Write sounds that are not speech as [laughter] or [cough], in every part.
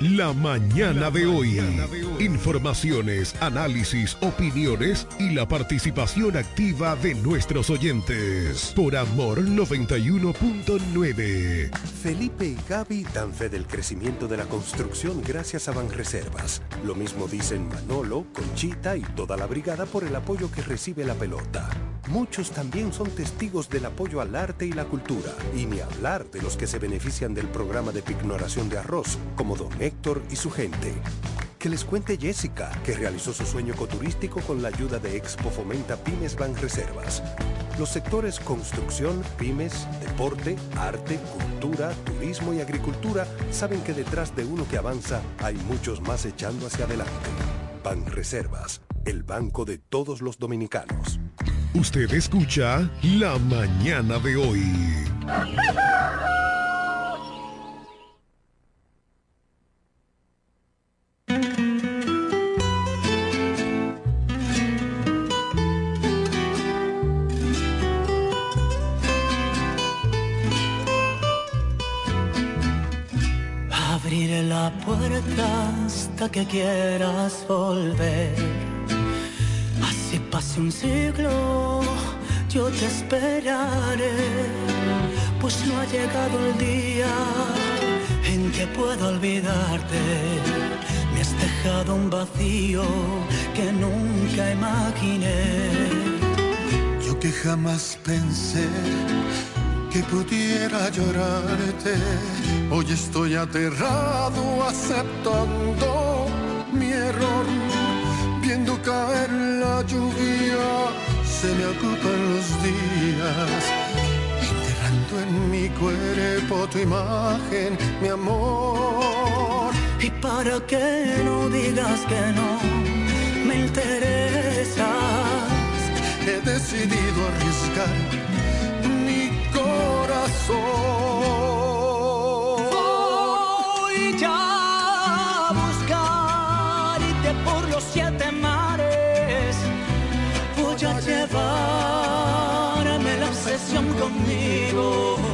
La mañana de hoy. Informaciones, análisis, opiniones y la participación activa de nuestros oyentes. Por Amor 91.9. Felipe y Gaby dan fe del crecimiento de la construcción gracias a Banreservas. Lo mismo dicen Manolo, Conchita y toda la brigada por el apoyo que recibe la pelota. Muchos también son testigos del apoyo al arte y la cultura. Y ni hablar de los que se benefician del programa de pignoración de arroz, como Don Héctor y su gente. Que les cuente Jessica, que realizó su sueño ecoturístico con la ayuda de Expo Fomenta Pymes Bank Reservas. Los sectores construcción, pymes, deporte, arte, cultura, turismo y agricultura saben que detrás de uno que avanza hay muchos más echando hacia adelante. Ban Reservas, el banco de todos los dominicanos. Usted escucha La Mañana de hoy. [laughs] hasta que quieras volver. Así pase un siglo, yo te esperaré. Pues no ha llegado el día en que puedo olvidarte. Me has dejado un vacío que nunca imaginé. Yo que jamás pensé que pudiera llorarte. Hoy estoy aterrado aceptando mi error. Viendo caer la lluvia, se me ocupan los días. Enterrando en mi cuerpo tu imagen, mi amor. Y para que no digas que no me interesas, He decidido arriesgar corazón. Voy ya a buscarte por los siete mares. Voy a llevarme la obsesión conmigo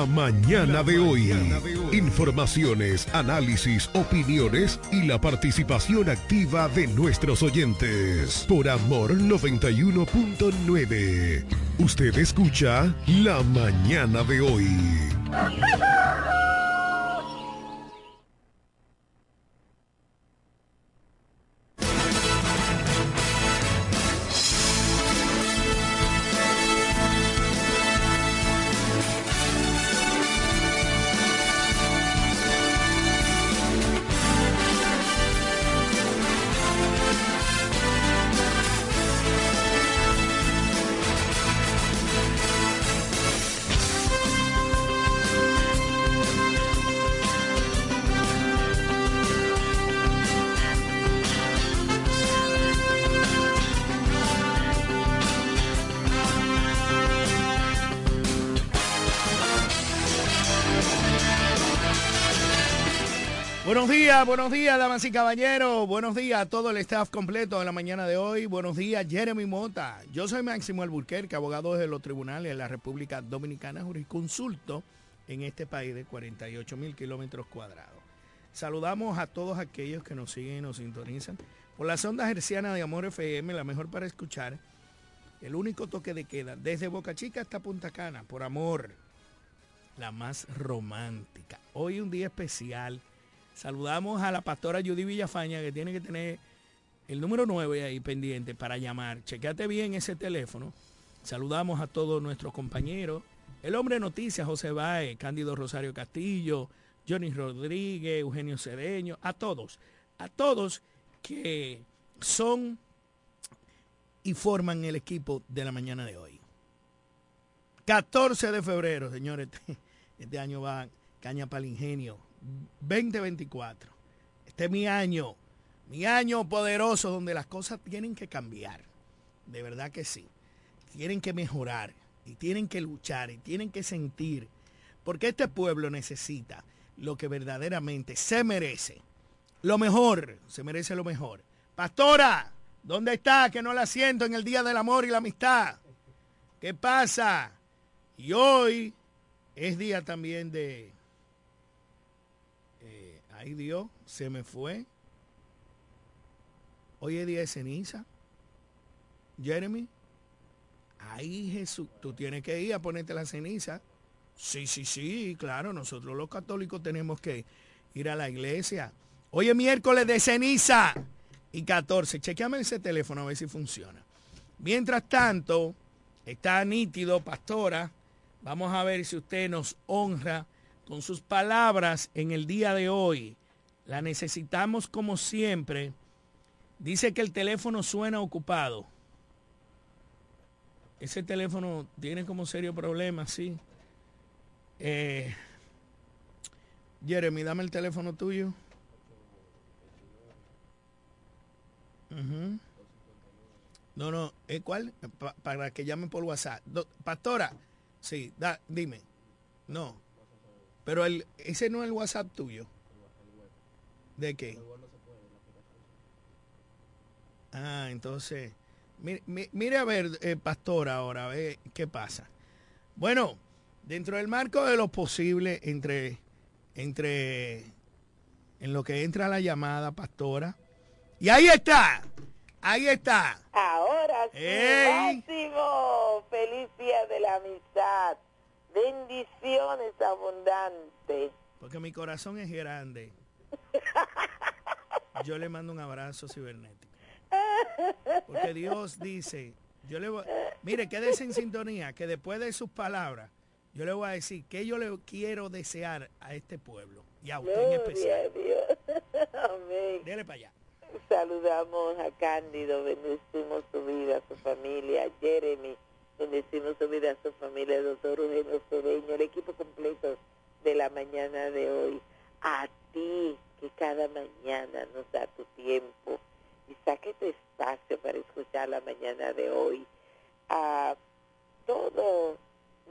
La mañana de hoy. Informaciones, análisis, opiniones y la participación activa de nuestros oyentes. Por Amor 91.9. Usted escucha La mañana de hoy. Buenos días, damas y caballeros. Buenos días a todo el staff completo de la mañana de hoy. Buenos días, Jeremy Mota. Yo soy Máximo Alburquerque, abogado de los tribunales de la República Dominicana, jurisconsulto en este país de 48 mil kilómetros cuadrados. Saludamos a todos aquellos que nos siguen y nos sintonizan por las ondas hercianas de Amor FM, la mejor para escuchar. El único toque de queda, desde Boca Chica hasta Punta Cana, por amor, la más romántica. Hoy un día especial Saludamos a la pastora Judy Villafaña que tiene que tener el número 9 ahí pendiente para llamar. Chequeate bien ese teléfono. Saludamos a todos nuestros compañeros. El hombre de noticias, José Baez, Cándido Rosario Castillo, Johnny Rodríguez, Eugenio Cedeño, a todos, a todos que son y forman el equipo de la mañana de hoy. 14 de febrero, señores, [laughs] este año va caña para el ingenio. 2024. Este es mi año, mi año poderoso donde las cosas tienen que cambiar. De verdad que sí. Tienen que mejorar y tienen que luchar y tienen que sentir. Porque este pueblo necesita lo que verdaderamente se merece. Lo mejor, se merece lo mejor. Pastora, ¿dónde está? Que no la siento en el Día del Amor y la Amistad. ¿Qué pasa? Y hoy es día también de Ay Dios, se me fue. Hoy es día de ceniza. Jeremy. Ay Jesús, tú tienes que ir a ponerte la ceniza. Sí, sí, sí, claro, nosotros los católicos tenemos que ir a la iglesia. Hoy es miércoles de ceniza y 14. Chequeame ese teléfono a ver si funciona. Mientras tanto, está nítido, pastora. Vamos a ver si usted nos honra con sus palabras en el día de hoy. La necesitamos como siempre. Dice que el teléfono suena ocupado. Ese teléfono tiene como serio problema, sí. Eh, Jeremy, dame el teléfono tuyo. No, no, ¿es cuál? para que llamen por WhatsApp. pastora, sí, da, dime. No, pero el, ese no es el WhatsApp tuyo. ¿De qué? Ah, entonces, mire, a ver, eh, pastor, ahora, a ver qué pasa. Bueno, dentro del marco de lo posible entre, entre, en lo que entra la llamada, pastora. Y ahí está, ahí está. Ahora sí, máximo, feliz día de la amistad. Bendiciones abundantes. Porque mi corazón es grande. [laughs] Yo le mando un abrazo cibernético. Porque Dios dice, yo le voy, mire, quédese en sintonía, que después de sus palabras, yo le voy a decir que yo le quiero desear a este pueblo y a usted en especial. [laughs] Amén. Dele para allá. Saludamos a Cándido, bendecimos su vida, su familia, a Jeremy Bendecimos su vida, a su familia, el doctor Eugenio Cedeño, el equipo completo de la mañana de hoy. A ti, que cada mañana nos da tu tiempo y saque tu espacio para escuchar la mañana de hoy. A todo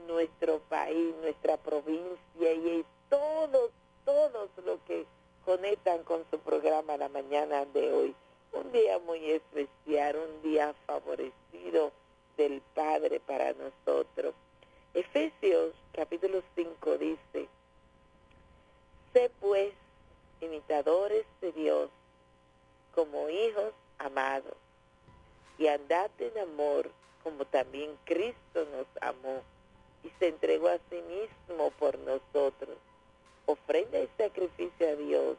nuestro país, nuestra provincia y todos, todos los que conectan con su programa la mañana de hoy. Un día muy especial, un día favorecido del Padre para nosotros. Efesios capítulo 5 dice, sé pues imitadores de Dios como hijos amados y andad en amor como también Cristo nos amó y se entregó a sí mismo por nosotros. Ofrenda y sacrificio a Dios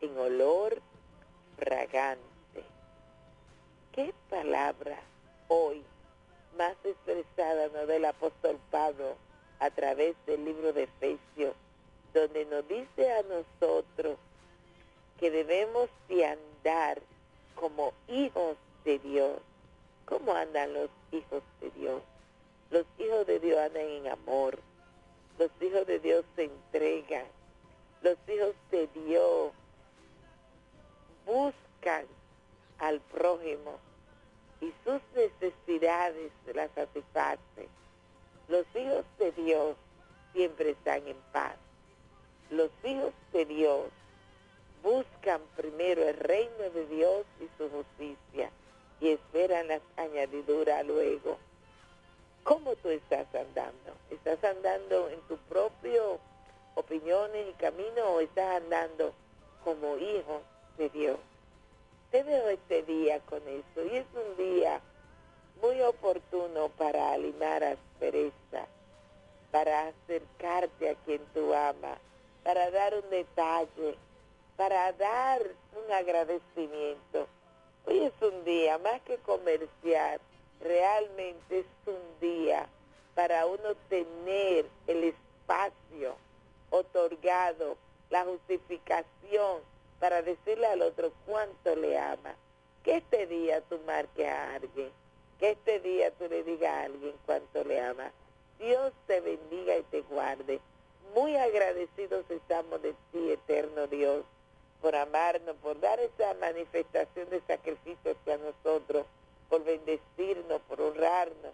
en olor fragante. ¿Qué palabra hoy más expresada no del apóstol Pablo a través del libro de Efesios, donde nos dice a nosotros que debemos de andar como hijos de Dios. ¿Cómo andan los hijos de Dios? Los hijos de Dios andan en amor. Los hijos de Dios se entregan. Los hijos de Dios buscan al prójimo y sus necesidades las satisfacen. Los hijos de Dios siempre están en paz. Los hijos de Dios buscan primero el reino de Dios y su justicia y esperan las añadiduras luego. ¿Cómo tú estás andando? ¿Estás andando en tu propio opiniones y camino o estás andando como hijo de Dios? Te veo este día con eso y es un día muy oportuno para alimar aspereza, para acercarte a quien tú amas, para dar un detalle, para dar un agradecimiento. Hoy es un día más que comercial, realmente es un día para uno tener el espacio otorgado, la justificación para decirle al otro cuánto le ama. Que este día tú marques a alguien, que este día tú le digas a alguien cuánto le ama. Dios te bendiga y te guarde. Muy agradecidos estamos de ti, eterno Dios, por amarnos, por dar esa manifestación de sacrificio hacia nosotros por bendecirnos, por honrarnos.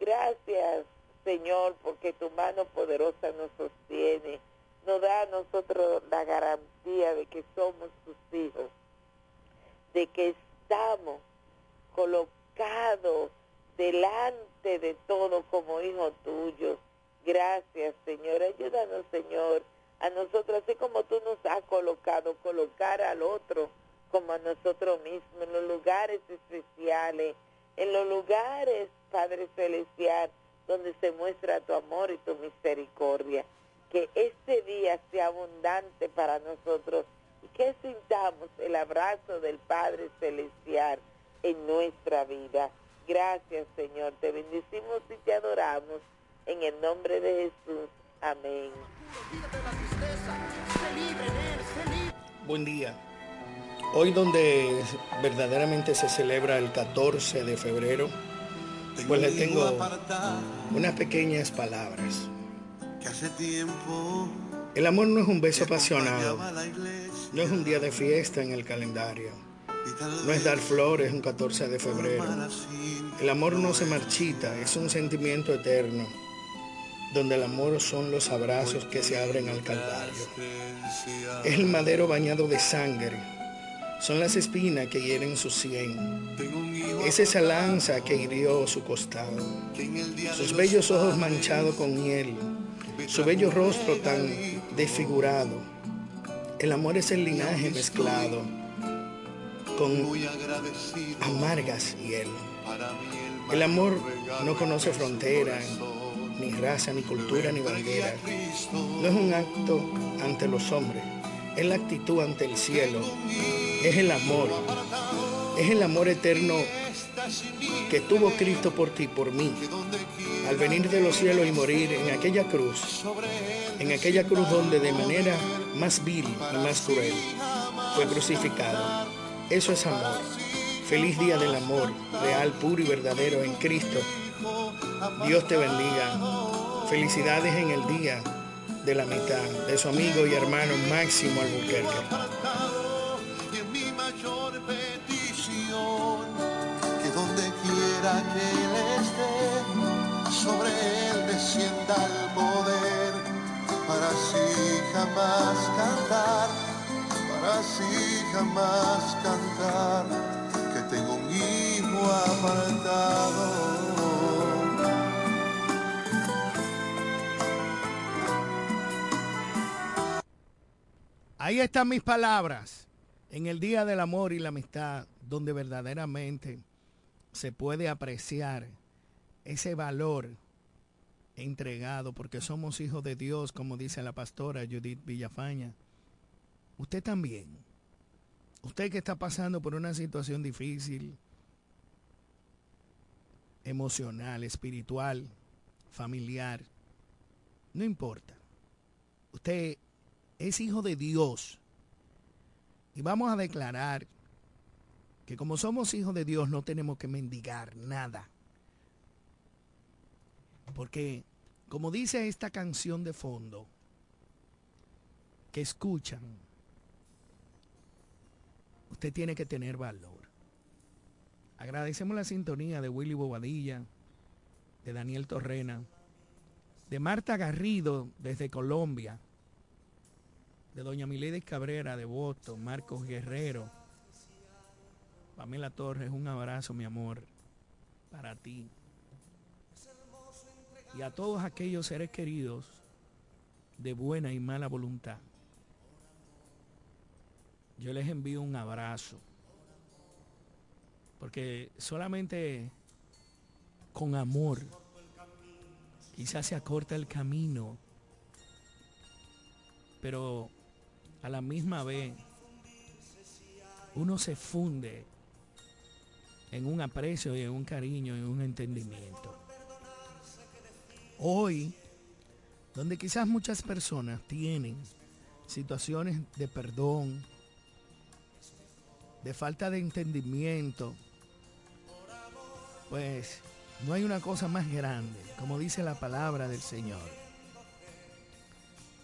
Gracias, Señor, porque tu mano poderosa nos sostiene, nos da a nosotros la garantía de que somos tus hijos, de que estamos colocados delante de todo como hijos tuyos. Gracias, Señor. Ayúdanos, Señor, a nosotros, así como tú nos has colocado, colocar al otro como a nosotros mismos, en los lugares especiales, en los lugares, Padre Celestial, donde se muestra tu amor y tu misericordia. Que este día sea abundante para nosotros y que sintamos el abrazo del Padre Celestial en nuestra vida. Gracias, Señor. Te bendecimos y te adoramos. En el nombre de Jesús. Amén. Buen día. Hoy donde verdaderamente se celebra el 14 de febrero, pues le tengo unas pequeñas palabras. El amor no es un beso apasionado, no es un día de fiesta en el calendario, no es dar flores un 14 de febrero. El amor no se marchita, es un sentimiento eterno, donde el amor son los abrazos que se abren al calvario. Es el madero bañado de sangre son las espinas que hieren su sien. Es esa lanza que hirió su costado. Sus bellos ojos manchados con miel. Su bello rostro tan desfigurado. El amor es el linaje mezclado con amargas hiel. El amor no conoce fronteras, ni raza, ni cultura, ni bandera. No es un acto ante los hombres, es la actitud ante el cielo es el amor. Es el amor eterno que tuvo Cristo por ti, por mí, al venir de los cielos y morir en aquella cruz, en aquella cruz donde de manera más vil y más cruel fue crucificado. Eso es amor. Feliz día del amor, real, puro y verdadero en Cristo. Dios te bendiga. Felicidades en el día de la mitad de su amigo y hermano Máximo Albuquerque. Descienda el poder, para así jamás cantar, para así jamás cantar, que tengo un hijo apartado. Ahí están mis palabras en el Día del Amor y la Amistad, donde verdaderamente se puede apreciar ese valor entregado porque somos hijos de Dios, como dice la pastora Judith Villafaña. Usted también. Usted que está pasando por una situación difícil, emocional, espiritual, familiar, no importa. Usted es hijo de Dios. Y vamos a declarar que como somos hijos de Dios no tenemos que mendigar nada. Porque, como dice esta canción de fondo, que escuchan, usted tiene que tener valor. Agradecemos la sintonía de Willy Bobadilla, de Daniel Torrena, de Marta Garrido desde Colombia, de Doña Miledes Cabrera de Boston, Marcos Guerrero, Pamela Torres, un abrazo, mi amor, para ti. Y a todos aquellos seres queridos de buena y mala voluntad. Yo les envío un abrazo. Porque solamente con amor quizás se acorta el camino. Pero a la misma vez uno se funde en un aprecio y en un cariño y en un entendimiento. Hoy, donde quizás muchas personas tienen situaciones de perdón, de falta de entendimiento, pues no hay una cosa más grande, como dice la palabra del Señor.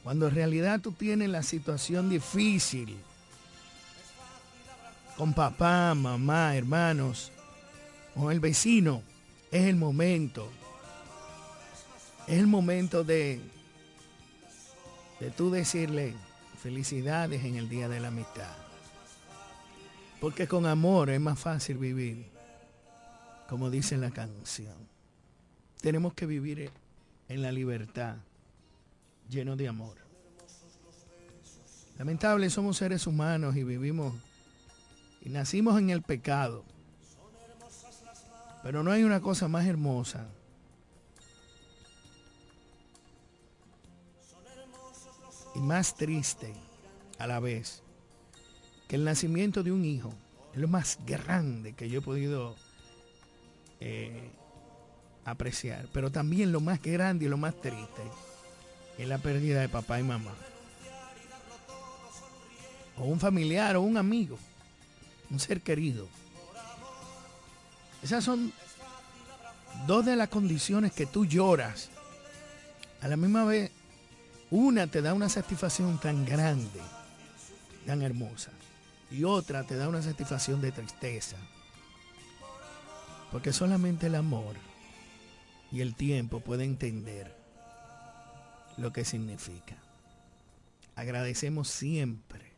Cuando en realidad tú tienes la situación difícil con papá, mamá, hermanos, con el vecino, es el momento. Es el momento de, de tú decirle felicidades en el día de la amistad. Porque con amor es más fácil vivir, como dice la canción. Tenemos que vivir en la libertad, lleno de amor. Lamentable, somos seres humanos y vivimos y nacimos en el pecado. Pero no hay una cosa más hermosa más triste a la vez que el nacimiento de un hijo. Es lo más grande que yo he podido eh, apreciar. Pero también lo más grande y lo más triste es la pérdida de papá y mamá. O un familiar o un amigo. Un ser querido. Esas son dos de las condiciones que tú lloras. A la misma vez, una te da una satisfacción tan grande, tan hermosa, y otra te da una satisfacción de tristeza. Porque solamente el amor y el tiempo pueden entender lo que significa. Agradecemos siempre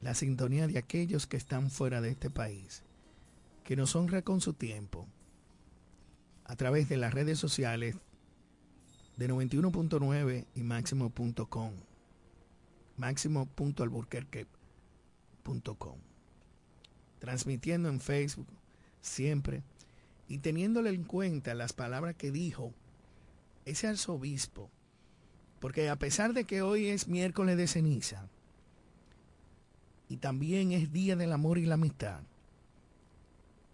la sintonía de aquellos que están fuera de este país que nos honra con su tiempo a través de las redes sociales de 91.9 y máximo.com. máximo.alburquerque.com. Transmitiendo en Facebook siempre y teniéndole en cuenta las palabras que dijo ese arzobispo. Porque a pesar de que hoy es miércoles de ceniza y también es día del amor y la amistad,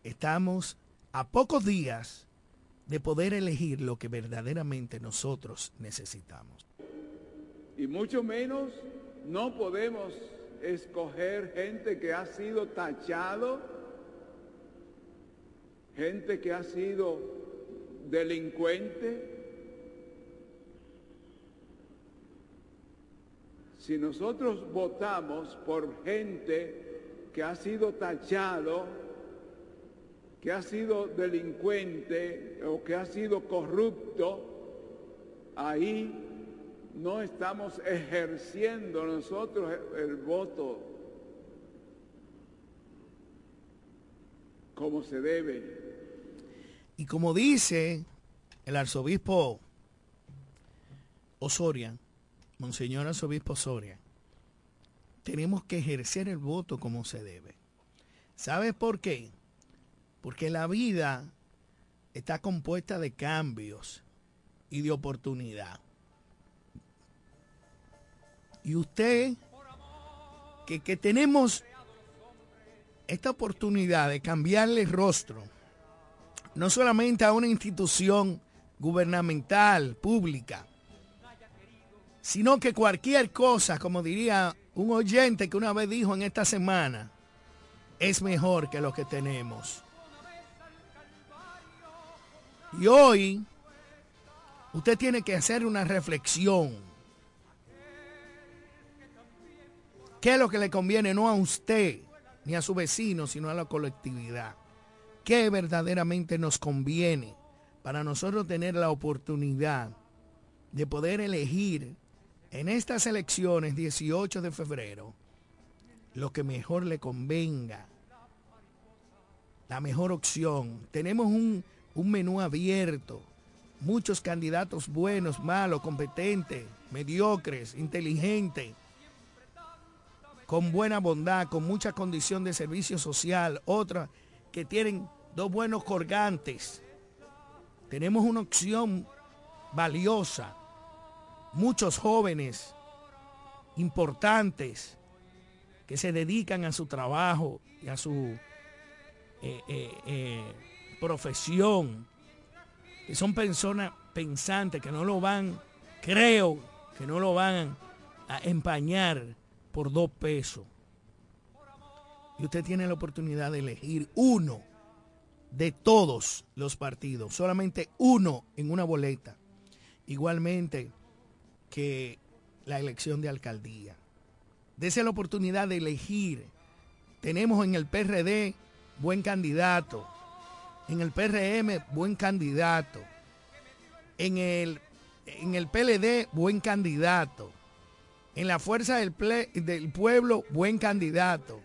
estamos a pocos días de poder elegir lo que verdaderamente nosotros necesitamos. Y mucho menos no podemos escoger gente que ha sido tachado, gente que ha sido delincuente. Si nosotros votamos por gente que ha sido tachado, que ha sido delincuente o que ha sido corrupto, ahí no estamos ejerciendo nosotros el, voto como se debe. Y como dice el arzobispo Osoria, Monseñor Arzobispo Osoria, tenemos que ejercer el voto como se debe. ¿Sabes por qué? Porque la vida está compuesta de cambios y de oportunidad. Y usted, que, que tenemos esta oportunidad de cambiarle rostro, no solamente a una institución gubernamental, pública, sino que cualquier cosa, como diría un oyente que una vez dijo en esta semana, es mejor que lo que tenemos. Y hoy usted tiene que hacer una reflexión. ¿Qué es lo que le conviene no a usted ni a su vecino, sino a la colectividad? ¿Qué verdaderamente nos conviene para nosotros tener la oportunidad de poder elegir en estas elecciones 18 de febrero lo que mejor le convenga, la mejor opción? Tenemos un un menú abierto, muchos candidatos buenos, malos, competentes, mediocres, inteligentes, con buena bondad, con mucha condición de servicio social, otras que tienen dos buenos colgantes. Tenemos una opción valiosa, muchos jóvenes importantes que se dedican a su trabajo y a su eh, eh, eh, profesión, que son personas pensantes, que no lo van, creo, que no lo van a empañar por dos pesos. Y usted tiene la oportunidad de elegir uno de todos los partidos, solamente uno en una boleta. Igualmente que la elección de alcaldía. Dese la oportunidad de elegir. Tenemos en el PRD buen candidato, en el PRM, buen candidato. En el, en el PLD, buen candidato. En la Fuerza del, del Pueblo, buen candidato.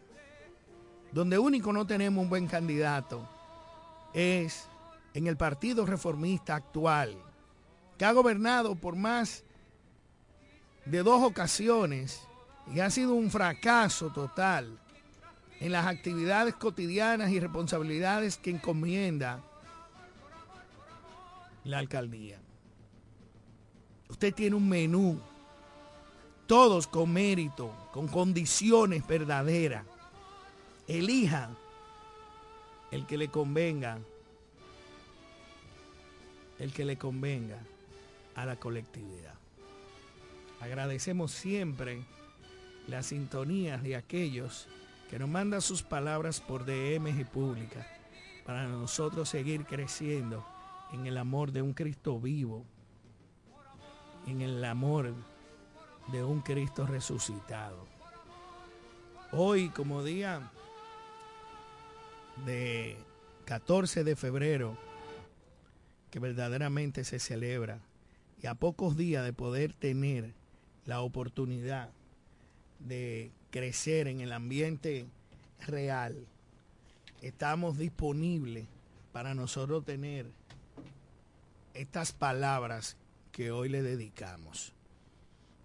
Donde único no tenemos un buen candidato es en el Partido Reformista actual, que ha gobernado por más de dos ocasiones y ha sido un fracaso total en las actividades cotidianas y responsabilidades que encomienda la alcaldía. Usted tiene un menú, todos con mérito, con condiciones verdaderas. Elija el que le convenga, el que le convenga a la colectividad. Agradecemos siempre las sintonías de aquellos que nos manda sus palabras por DMG Pública para nosotros seguir creciendo en el amor de un Cristo vivo, en el amor de un Cristo resucitado. Hoy, como día de 14 de febrero, que verdaderamente se celebra, y a pocos días de poder tener la oportunidad de crecer en el ambiente real, estamos disponibles para nosotros tener estas palabras que hoy le dedicamos.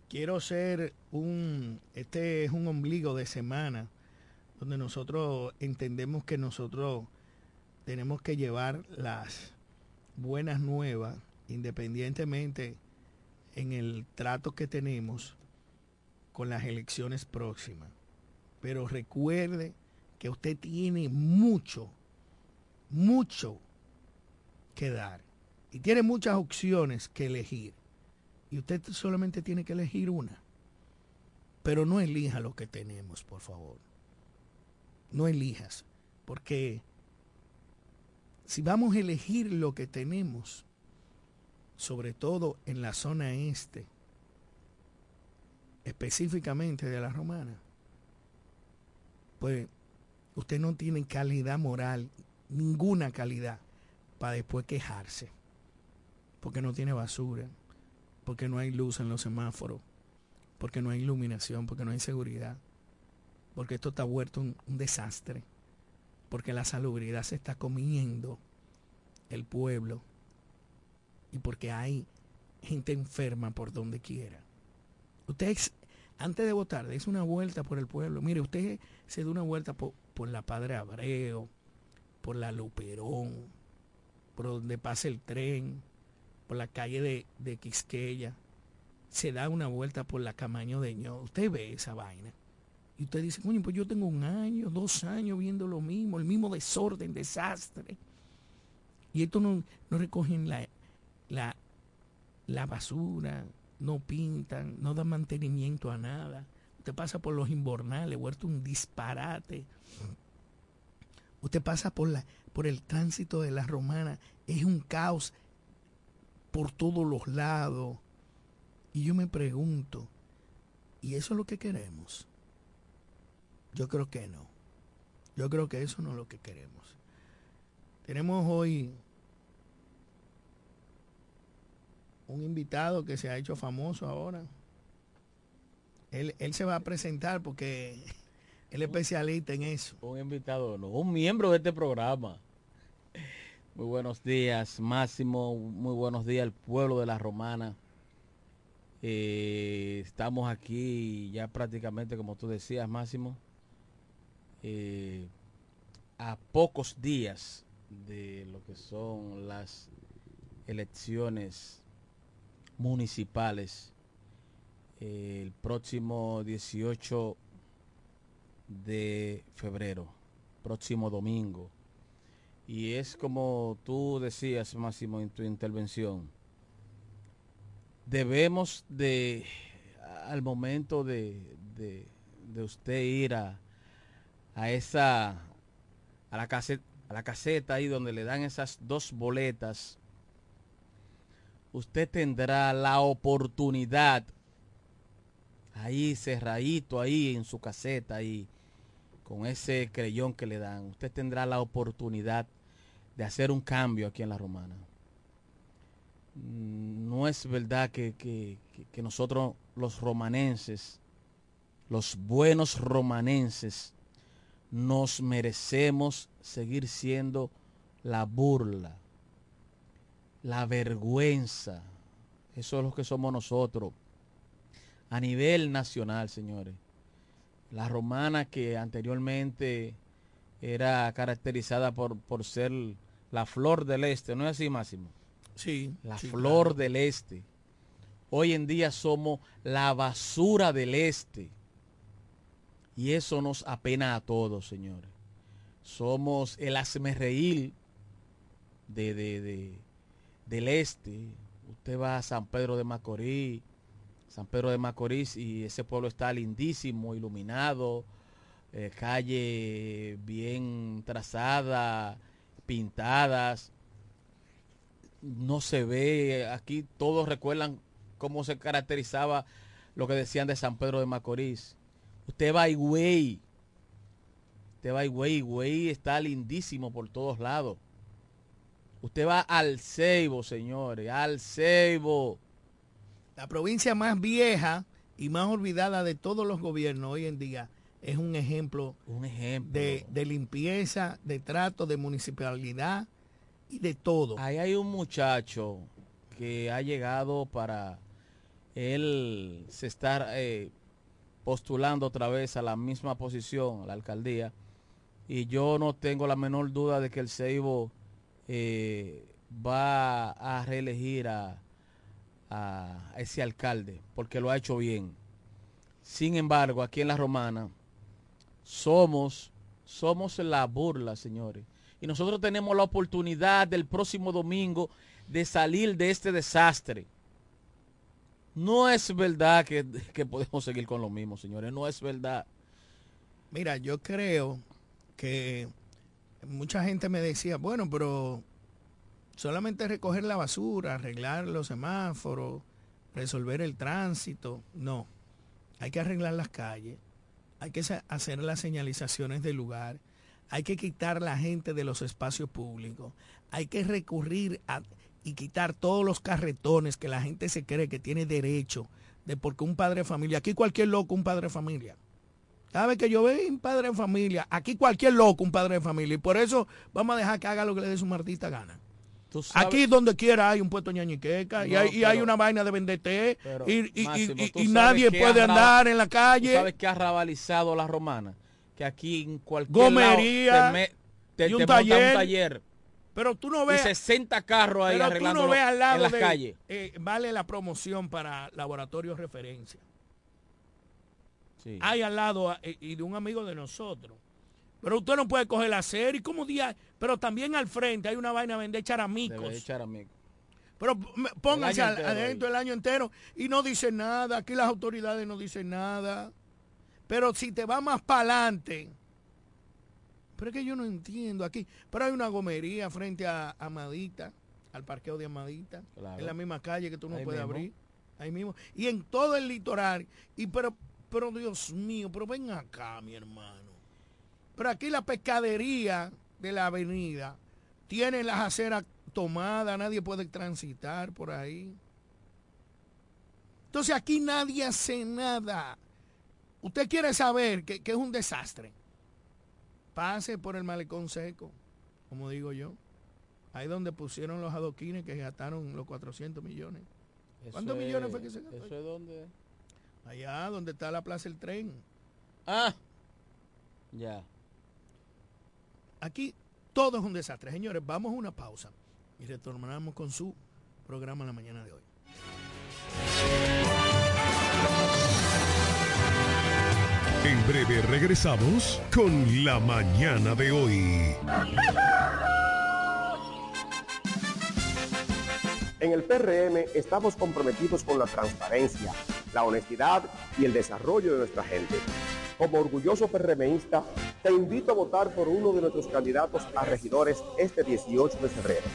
Quiero ser un, este es un ombligo de semana donde nosotros entendemos que nosotros tenemos que llevar las buenas nuevas, independientemente en el trato que tenemos con las elecciones próximas. Pero recuerde que usted tiene mucho, mucho que dar. Y tiene muchas opciones que elegir. Y usted solamente tiene que elegir una. Pero no elija lo que tenemos, por favor. No elijas. Porque si vamos a elegir lo que tenemos, sobre todo en la zona este, específicamente de la romana, pues usted no tiene calidad moral, ninguna calidad, para después quejarse, porque no tiene basura, porque no hay luz en los semáforos, porque no hay iluminación, porque no hay seguridad, porque esto está vuelto un, un desastre, porque la salubridad se está comiendo el pueblo y porque hay gente enferma por donde quiera. Usted, antes de votar, dése una vuelta por el pueblo. Mire, usted se da una vuelta por, la Padre Abreu, por la Luperón, por donde pasa el tren, por la calle de, de Quisqueya, se da una vuelta por la Camaño de Ño. Usted ve esa vaina. Y usted dice, coño, pues yo tengo un año, dos años viendo lo mismo, el mismo desorden, desastre. Y esto no, no recogen la, la, la basura, no pintan, no dan mantenimiento a nada. Usted pasa por los inbornales, huerto un disparate. Usted pasa por, la, por el tránsito de la romana, es un caos por todos los lados. Y yo me pregunto, ¿y eso es lo que queremos? Yo creo que no. Yo creo que eso no es lo que queremos. Tenemos hoy un invitado que se ha hecho famoso ahora. Él, él se va a presentar porque [laughs] él es especialista en eso. Un invitado, no, un miembro de este programa. Muy buenos días, Máximo. Muy buenos días al pueblo de la Romana. Eh, estamos aquí ya prácticamente, como tú decías, Máximo, eh, a pocos días de lo que son las elecciones municipales eh, el próximo 18 de febrero, próximo domingo. Y es como tú decías, Máximo, en tu intervención, debemos de, al momento de, de, de usted ir a, a esa, a la, caseta, a la caseta ahí donde le dan esas dos boletas, usted tendrá la oportunidad. Ahí cerradito ahí en su caseta ahí con ese creyón que le dan. Usted tendrá la oportunidad de hacer un cambio aquí en la romana. No es verdad que, que, que nosotros los romanenses los buenos romanenses nos merecemos seguir siendo la burla la vergüenza eso es lo que somos nosotros a nivel nacional, señores. La romana que anteriormente era caracterizada por, por ser la flor del este, ¿no es así, Máximo? Sí. La sí, flor claro. del este. Hoy en día somos la basura del este. Y eso nos apena a todos, señores. Somos el asmerreír de, de, de, del este. Usted va a San Pedro de Macorís, San Pedro de Macorís y ese pueblo está lindísimo, iluminado, eh, calle bien trazada, pintadas. No se ve, aquí todos recuerdan cómo se caracterizaba lo que decían de San Pedro de Macorís. Usted va a Higüey, usted va a Higüey, Higüey está lindísimo por todos lados. Usted va al Ceibo, señores, al Ceibo. La provincia más vieja y más olvidada de todos los gobiernos hoy en día es un ejemplo, un ejemplo. De, de, limpieza, de trato, de municipalidad y de todo. Ahí hay un muchacho que ha llegado para él se estar eh, postulando otra vez a la misma posición, a la alcaldía, y yo no tengo la menor duda de que el Ceibo eh, va a reelegir a, ese alcalde, porque lo ha hecho bien. Sin embargo, aquí en la Romana somos, somos la burla, señores. Y nosotros tenemos la oportunidad del próximo domingo de salir de este desastre. No es verdad que, que podemos seguir con lo mismo, señores. No es verdad. Mira, yo creo que mucha gente me decía, bueno, pero solamente recoger la basura, arreglar los semáforos, resolver el tránsito. No, hay que arreglar las calles, hay que hacer las señalizaciones del lugar, hay que quitar la gente de los espacios públicos, hay que recurrir y quitar todos los carretones que la gente se cree que tiene derecho de porque un padre de familia, aquí cualquier loco un padre de familia. Vez que yo veo un padre de familia, aquí cualquier loco un padre de familia. Y por eso vamos a dejar que haga lo que le dé su martista gana. Aquí donde quiera hay un puesto ñañiqueca no, y, hay, pero, y, hay, una vaina de venderte y, y, Máximo, y nadie puede andar en la calle. ¿Sabes qué ha rabalizado la romana? Que aquí en cualquier Gomería. lado te, me, te, y un te taller. un taller. Pero tú no Y ves... 60 carros ahí Pero tú arreglando no ves al lado en las de, calles. eh, vale la promoción para laboratorio referencia. Sí. Hay al lado eh, y de un amigo de nosotros. Pero usted no puede coger la serie como día, pero también al frente hay una vaina de vender Debe charamicos. amigo. Pero pónganse El adentro el año entero y no dicen nada. Aquí las autoridades no dicen nada. Pero si te va más para adelante, pero es que yo no entiendo aquí. Pero hay una gomería frente a Amadita, al parqueo de Amadita, Claro. en la misma calle que tú no Ahí puedes mismo. abrir. Ahí mismo. Y en todo el litoral. Y pero, pero Dios mío, pero ven acá, mi hermano. Pero aquí la pescadería de la avenida tiene las aceras tomadas, nadie puede transitar por ahí. Entonces aquí nadie hace nada. Usted quiere saber que, que es un desastre. Pase por el malecón seco, como digo yo. Ahí donde pusieron los adoquines que gastaron los 400 millones. ¿Cuántos es- millones fue que se gastó? Eso es donde... Allá donde está la plaza del tren. Ah. Ya. Aquí todo es un desastre. Señores, vamos a una pausa y retornamos con su programa en la mañana de hoy. En breve regresamos con la mañana de hoy. En el PRM estamos comprometidos con la transparencia, la honestidad y el desarrollo de nuestra gente. Como orgulloso PRMista, te invito a votar por uno de nuestros candidatos a regidores este 18 de febrero,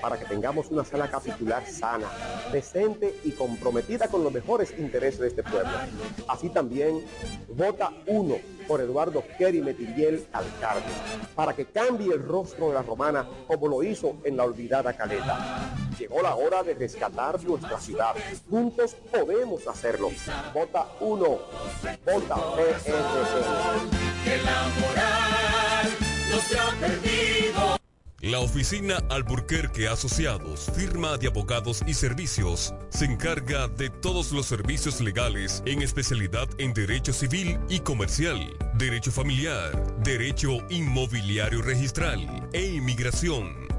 para que tengamos una sala capitular sana, decente y comprometida con los mejores intereses de este pueblo. Así también, vota uno por Eduardo Kerry Metiriel, alcalde, para que cambie el rostro de la romana como lo hizo en la olvidada caleta. Llegó la hora de rescatar nuestra ciudad. Juntos podemos hacerlo. Vota uno. Vota PRM. La oficina Alburquerque Asociados, firma de abogados y servicios, se encarga de todos los servicios legales en especialidad en derecho civil y comercial, derecho familiar, derecho inmobiliario registral e inmigración.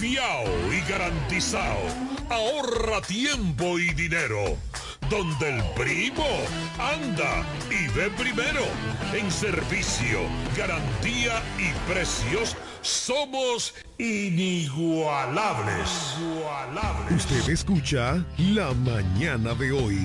Fiao y garantizado. Ahorra tiempo y dinero. Donde el primo anda y ve primero. En servicio, garantía y precios somos. Inigualables. Usted escucha La mañana de hoy.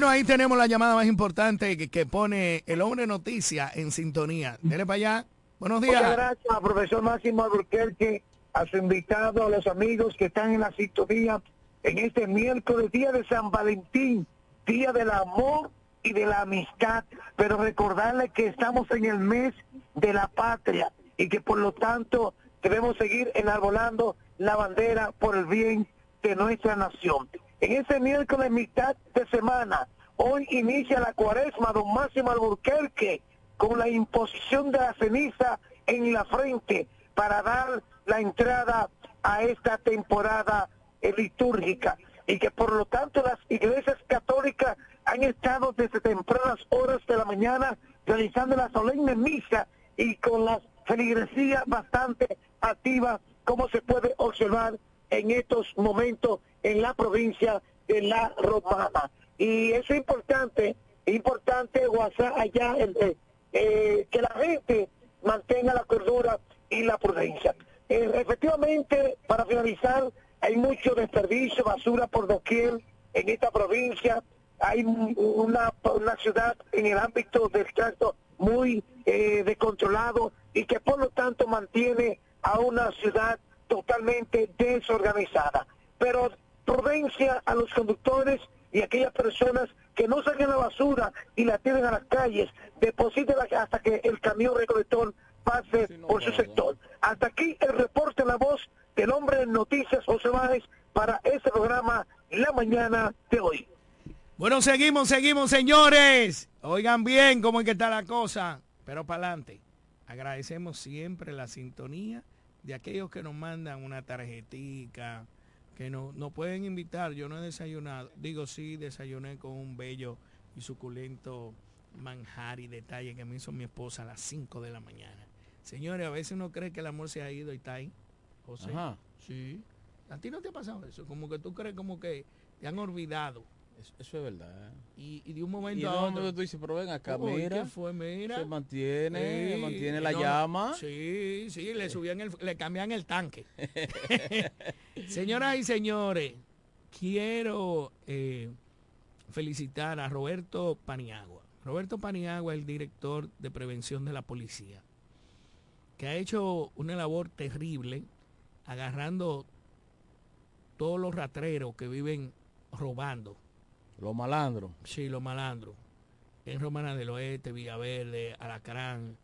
Bueno, ahí tenemos la llamada más importante que, pone el hombre noticia en sintonía. Dele para allá. Buenos días. Muchas gracias, profesor Máximo Alburquerque, a su invitado, a los amigos que están en la sintonía en este miércoles, día de San Valentín, día del amor y de la amistad, pero recordarle que estamos en el mes de la patria y que por lo tanto debemos seguir enarbolando la bandera por el bien de nuestra nación. En ese miércoles mitad de semana, hoy inicia la cuaresma, don Máximo Alburquerque, con la imposición de la ceniza en la frente para dar la entrada a esta temporada eh, litúrgica. Y que por lo tanto las iglesias católicas han estado desde tempranas horas de la mañana realizando la solemne misa y con las feligresías bastante activas como se puede observar en estos momentos en la provincia de La Romana. Y eso es importante, importante WhatsApp allá, eh, que la gente mantenga la cordura y la prudencia. Eh, efectivamente, para finalizar, hay mucho desperdicio, basura por doquier en esta provincia. Hay una, una ciudad en el ámbito del trato muy eh, descontrolado y que por lo tanto mantiene a una ciudad totalmente desorganizada. Pero prudencia a los conductores y a aquellas personas que no saquen la basura y la tienen a las calles, deposítenla hasta que el camión recolector pase por su sector. Hasta aquí el reporte en la voz del hombre de noticias José Báez para este programa La Mañana de hoy. Bueno, seguimos, seguimos, señores. Oigan bien cómo es que está la cosa, pero para adelante. Agradecemos siempre la sintonía de aquellos que nos mandan una tarjetica, que no, nos pueden invitar. Yo no he desayunado. Digo, sí, desayuné con un bello y suculento manjar y detalle que me hizo mi esposa a las 5 de la mañana. Señores, a veces uno cree que el amor se ha ido y está ahí. José. Ajá. Sí. ¿A ti no te ha pasado eso? Como que tú crees como que te han olvidado. Eso, eso es verdad. Y, y de un momento a otro. tú dices, pero ven acá, Uy, mira. ¿qué fue? Mira. Se mantiene, Sí, mantiene la no, llama. Sí, sí, le subían el, le cambian el tanque. [laughs] Señoras y señores, quiero eh, felicitar a Roberto Paniagua. Roberto Paniagua es el director de prevención de la policía, que ha hecho una labor terrible agarrando todos los ratreros que viven robando. Los malandros. Sí, los malandros. En Romana del Oeste, Villaverde, Alacrán,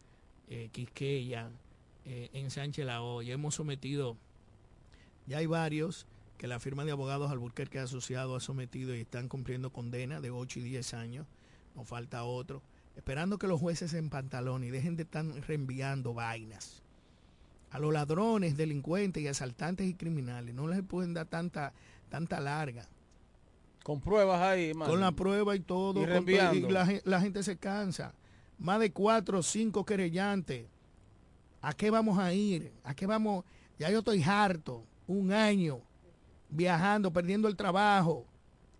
eh, Quisqueya, eh, en Sánchez La Hoya. Hemos sometido, ya hay varios que la firma de abogados Alburquerque Asociado ha sometido y están cumpliendo condena de 8 y 10 años. Nos falta otro. Esperando que los jueces en pantalón y dejen de estar reenviando vainas. A los ladrones, delincuentes y asaltantes y criminales no les pueden dar tanta, tanta larga. Con pruebas ahí, mano. Con la prueba y todo. Y con la, la gente se cansa. Más de cuatro o cinco querellantes. ¿A qué vamos a ir? ¿A qué vamos? Ya yo estoy harto. Un año viajando, perdiendo el trabajo,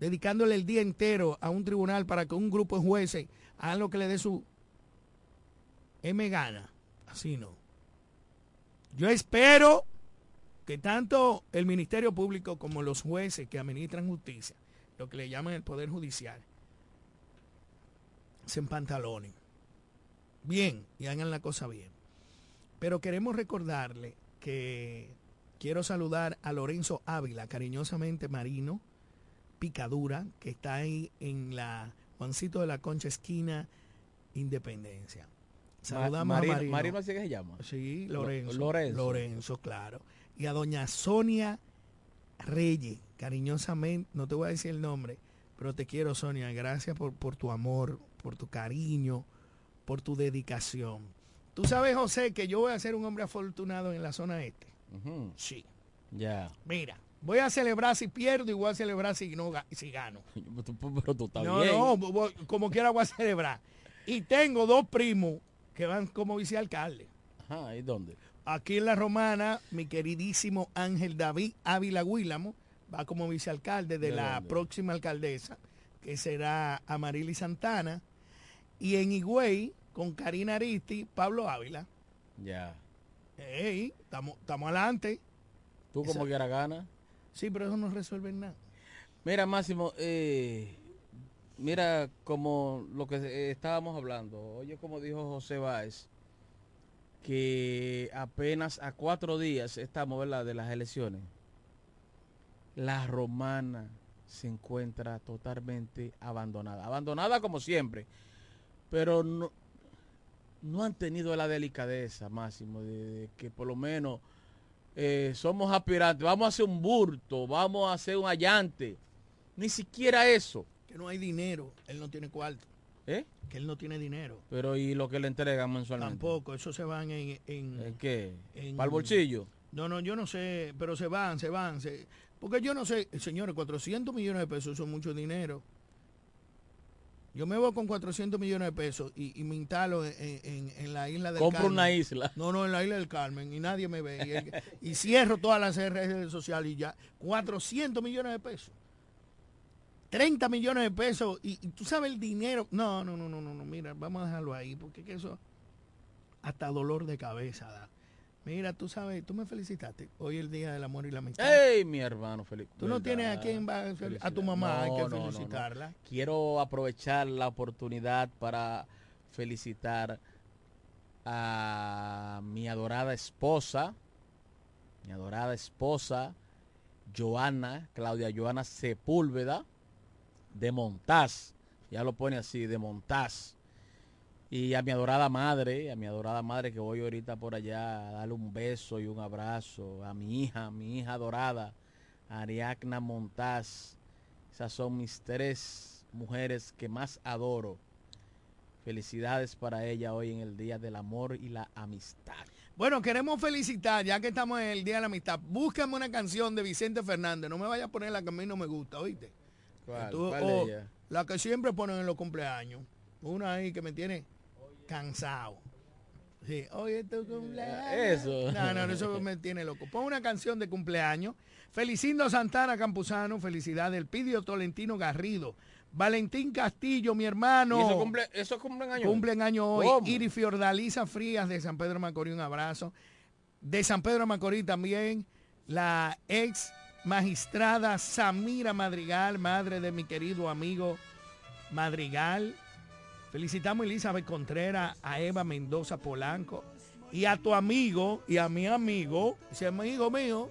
dedicándole el día entero a un tribunal para que un grupo de jueces hagan lo que le dé su M gana. Así no. Yo espero que tanto el Ministerio Público como los jueces que administran justicia, lo que le llaman el Poder Judicial, se empantalonen. Bien, y hagan la cosa bien. Pero queremos recordarle que quiero saludar a Lorenzo Ávila, cariñosamente Marino, Picadura, que está ahí en la Juancito de la Concha, esquina Independencia. Saludamos Marino- a Marino. Marino así que se llama. Sí, Lo- Lorenzo. Lorenzo. Lorenzo, claro. Y a doña Sonia Reyes, cariñosamente, no te voy a decir el nombre, pero te quiero, Sonia. Gracias por, por tu amor, por tu cariño, por tu dedicación. Tú sabes, José, que yo voy a ser un hombre afortunado en la zona este. Ujú. Sí. Ya. Mira, voy a celebrar si pierdo y voy a celebrar si, no, si gano. [laughs] Pero tú estás no, bien. no, voy- como quiera voy a celebrar. Y tengo dos primos que van como vicealcalde. Ajá, ¿y dónde? Aquí en La Romana, mi queridísimo Ángel David Ávila Guílamo va como vicealcalde de ¿De la próxima alcaldesa, que será Amarili Santana. Y en Higüey, con Karina Aristi, Pablo Ávila. Ya. Ey, estamos adelante. Tú como Esa- quiera gana. Sí, pero eso no resuelve nada. Mira, Máximo, eh, mira como lo que eh, estábamos hablando. Oye, como dijo José Báez, que apenas a cuatro días estamos, ¿verdad?, de las elecciones. La romana se encuentra totalmente abandonada. Abandonada como siempre, pero no, no han tenido la delicadeza, Máximo, de, de que por lo menos eh, somos aspirantes, vamos a hacer un burto, vamos a hacer un allante. Ni siquiera eso. Que no hay dinero, él no tiene cuarto. ¿Eh? Que él no tiene dinero. Pero ¿y lo que le entregan mensualmente? Tampoco, eso se van en... ¿En, ¿En qué? en- ¿Para el bolsillo? No, no, yo no sé, pero se van, se van. se- porque yo no sé, señores, 400 millones de pesos son mucho dinero. Yo me voy con 400 millones de pesos y, y me instalo en, en- en la isla del Compro Carmen. una isla. No, no, en la isla del Carmen y nadie me ve. Y, y cierro todas las redes sociales y ya. 400 millones de pesos. 30 millones de pesos. Y, y tú sabes el dinero. No, no, no, no, no, no. Mira, vamos a dejarlo ahí porque que eso hasta dolor de cabeza da. Mira, tú sabes, tú me felicitaste. Hoy es el Día del Amor y la Amistad. ¡Ey, mi hermano! Feliz. Tú no tienes a quién va a fel- a tu mamá, hay que No, no, felicitarla. Quiero aprovechar la oportunidad para felicitar a mi adorada esposa, mi adorada esposa, Joana, Claudia Joana Sepúlveda, de Montaz. Ya lo pone así, de Montaz. Y a mi adorada madre, a mi adorada madre que voy ahorita por allá a darle un beso y un abrazo. A mi hija, mi hija adorada, Ariadna Montaz. Esas son mis tres mujeres que más adoro. Felicidades para ella hoy en el Día del Amor y la Amistad. Bueno, queremos felicitar, ya que estamos en el Día de la Amistad. Búscame una canción de Vicente Fernández. No me vayas a poner la que a mí no me gusta, ¿oíste? ¿Cuál? Tú- ¿Cuál o de ella? La que siempre ponen en los cumpleaños. Una ahí que me tiene cansado. Sí, hoy es tu cumpleaños. Eso. No, no, eso me tiene loco. Pon una canción de cumpleaños. Felicindo Santana Campuzano, felicidades. El Pidio Tolentino Garrido. Valentín Castillo, mi hermano. ¿Y eso cumple, eso cumplen años? Cumplen año hoy. ¿Cómo? Iri Fiordaliza Frías de San Pedro Macorís, un abrazo. De San Pedro Macorís también la ex magistrada Samira Madrigal, madre de mi querido amigo Madrigal. Felicitamos a Elizabeth Contreras, a Eva Mendoza Polanco y a tu amigo y a mi amigo, ese amigo mío.